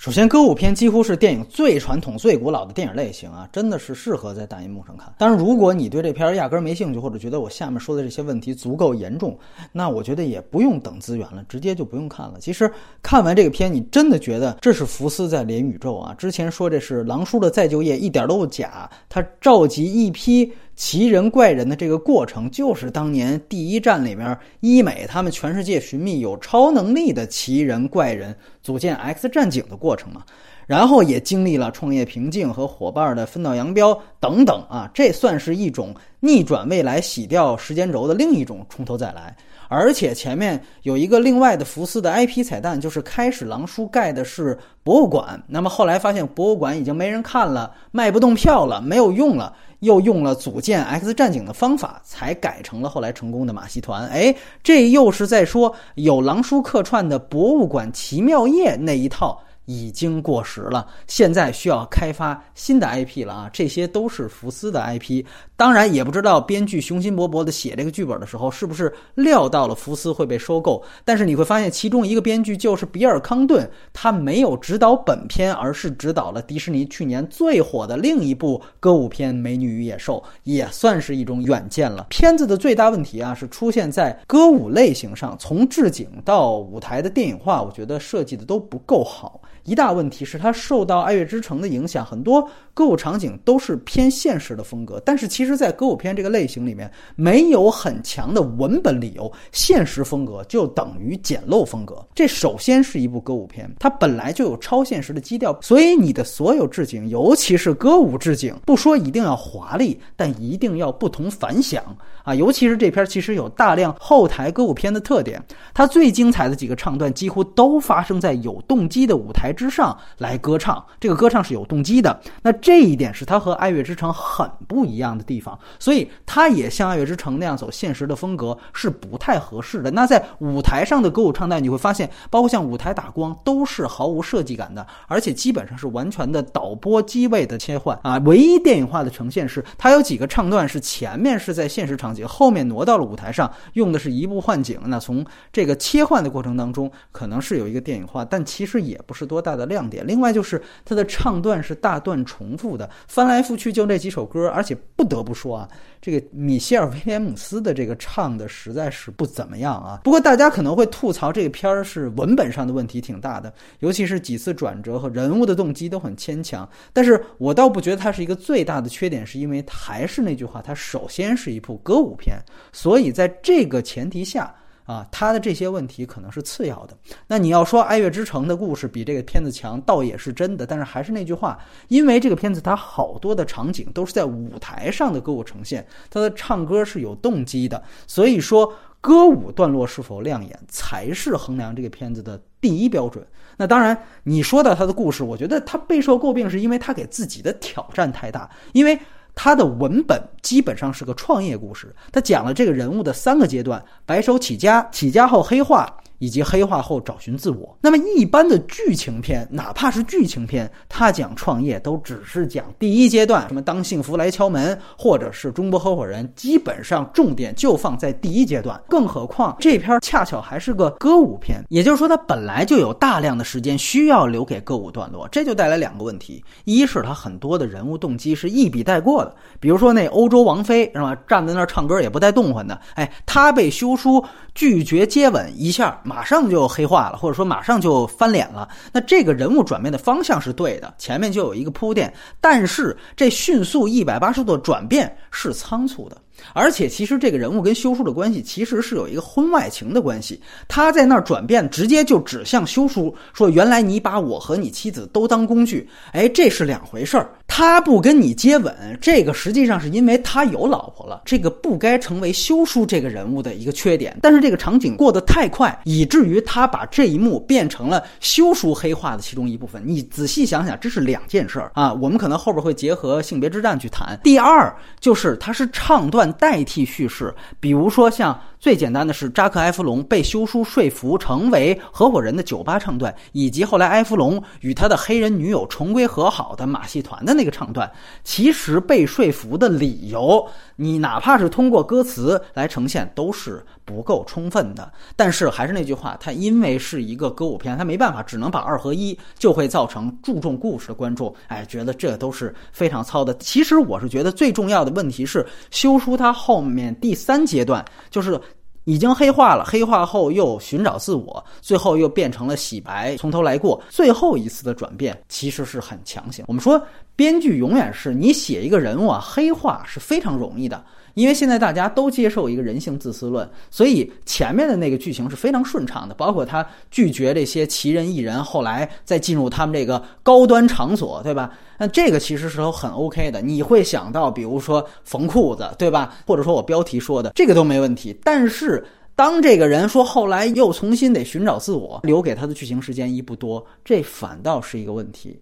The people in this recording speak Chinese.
首先，歌舞片几乎是电影最传统、最古老的电影类型啊，真的是适合在大银幕上看。当然，如果你对这片压根没兴趣，或者觉得我下面说的这些问题足够严重，那我觉得也不用等资源了，直接就不用看了。其实看完这个片，你真的觉得这是福斯在连宇宙啊！之前说这是狼叔的再就业，一点都不假。他召集一批。奇人怪人的这个过程，就是当年第一站里面医美他们全世界寻觅有超能力的奇人怪人，组建 X 战警的过程嘛。然后也经历了创业瓶颈和伙伴的分道扬镳等等啊，这算是一种逆转未来、洗掉时间轴的另一种从头再来。而且前面有一个另外的福斯的 IP 彩蛋，就是开始狼叔盖的是博物馆，那么后来发现博物馆已经没人看了，卖不动票了，没有用了，又用了组建 X 战警的方法，才改成了后来成功的马戏团。哎，这又是在说有狼叔客串的博物馆奇妙夜那一套。已经过时了，现在需要开发新的 IP 了啊！这些都是福斯的 IP，当然也不知道编剧雄心勃勃的写这个剧本的时候，是不是料到了福斯会被收购。但是你会发现，其中一个编剧就是比尔·康顿，他没有指导本片，而是指导了迪士尼去年最火的另一部歌舞片《美女与野兽》，也算是一种远见了。片子的最大问题啊，是出现在歌舞类型上，从置景到舞台的电影化，我觉得设计的都不够好。一大问题是它受到《爱乐之城》的影响，很多歌舞场景都是偏现实的风格。但是其实，在歌舞片这个类型里面，没有很强的文本理由，现实风格就等于简陋风格。这首先是一部歌舞片，它本来就有超现实的基调，所以你的所有置景，尤其是歌舞置景，不说一定要华丽，但一定要不同凡响啊！尤其是这片，其实有大量后台歌舞片的特点，它最精彩的几个唱段几乎都发生在有动机的舞台。之上来歌唱，这个歌唱是有动机的。那这一点是它和《爱乐之城》很不一样的地方，所以它也像《爱乐之城》那样走现实的风格是不太合适的。那在舞台上的歌舞唱段，你会发现，包括像舞台打光都是毫无设计感的，而且基本上是完全的导播机位的切换啊。唯一电影化的呈现是，它有几个唱段是前面是在现实场景，后面挪到了舞台上，用的是一步换景。那从这个切换的过程当中，可能是有一个电影化，但其实也不是多大。的亮点，另外就是它的唱段是大段重复的，翻来覆去就那几首歌，而且不得不说啊，这个米歇尔·威廉姆斯的这个唱的实在是不怎么样啊。不过大家可能会吐槽这个片儿是文本上的问题挺大的，尤其是几次转折和人物的动机都很牵强。但是我倒不觉得它是一个最大的缺点，是因为还是那句话，它首先是一部歌舞片，所以在这个前提下。啊，他的这些问题可能是次要的。那你要说《爱乐之城》的故事比这个片子强，倒也是真的。但是还是那句话，因为这个片子它好多的场景都是在舞台上的歌舞呈现，它的唱歌是有动机的，所以说歌舞段落是否亮眼才是衡量这个片子的第一标准。那当然，你说到他的故事，我觉得他备受诟病是因为他给自己的挑战太大，因为。它的文本基本上是个创业故事，它讲了这个人物的三个阶段：白手起家、起家后黑化。以及黑化后找寻自我。那么一般的剧情片，哪怕是剧情片，它讲创业都只是讲第一阶段，什么当幸福来敲门，或者是中国合伙人，基本上重点就放在第一阶段。更何况这片恰巧还是个歌舞片，也就是说它本来就有大量的时间需要留给歌舞段落，这就带来两个问题：一是它很多的人物动机是一笔带过的，比如说那欧洲王妃是吧，站在那儿唱歌也不带动换的，哎，她被休书拒绝接吻一下。马上就黑化了，或者说马上就翻脸了。那这个人物转变的方向是对的，前面就有一个铺垫，但是这迅速一百八十度转变是仓促的。而且，其实这个人物跟修书的关系其实是有一个婚外情的关系。他在那儿转变，直接就指向修书，说：“原来你把我和你妻子都当工具。”哎，这是两回事儿。他不跟你接吻，这个实际上是因为他有老婆了，这个不该成为修书这个人物的一个缺点。但是这个场景过得太快，以至于他把这一幕变成了修书黑化的其中一部分。你仔细想想，这是两件事儿啊。我们可能后边会结合性别之战去谈。第二，就是他是唱段。代替叙事，比如说像最简单的是扎克埃弗隆被休书说服成为合伙人的酒吧唱段，以及后来埃弗隆与他的黑人女友重归和好的马戏团的那个唱段。其实被说服的理由，你哪怕是通过歌词来呈现，都是不够充分的。但是还是那句话，它因为是一个歌舞片，它没办法，只能把二合一，就会造成注重故事的观众，哎，觉得这都是非常糙的。其实我是觉得最重要的问题是修书它后面第三阶段就是。已经黑化了，黑化后又寻找自我，最后又变成了洗白，从头来过。最后一次的转变其实是很强行。我们说，编剧永远是你写一个人物啊，黑化是非常容易的。因为现在大家都接受一个人性自私论，所以前面的那个剧情是非常顺畅的。包括他拒绝这些奇人异人，后来再进入他们这个高端场所，对吧？那这个其实是很 OK 的。你会想到，比如说缝裤子，对吧？或者说我标题说的这个都没问题。但是当这个人说后来又重新得寻找自我，留给他的剧情时间一不多，这反倒是一个问题。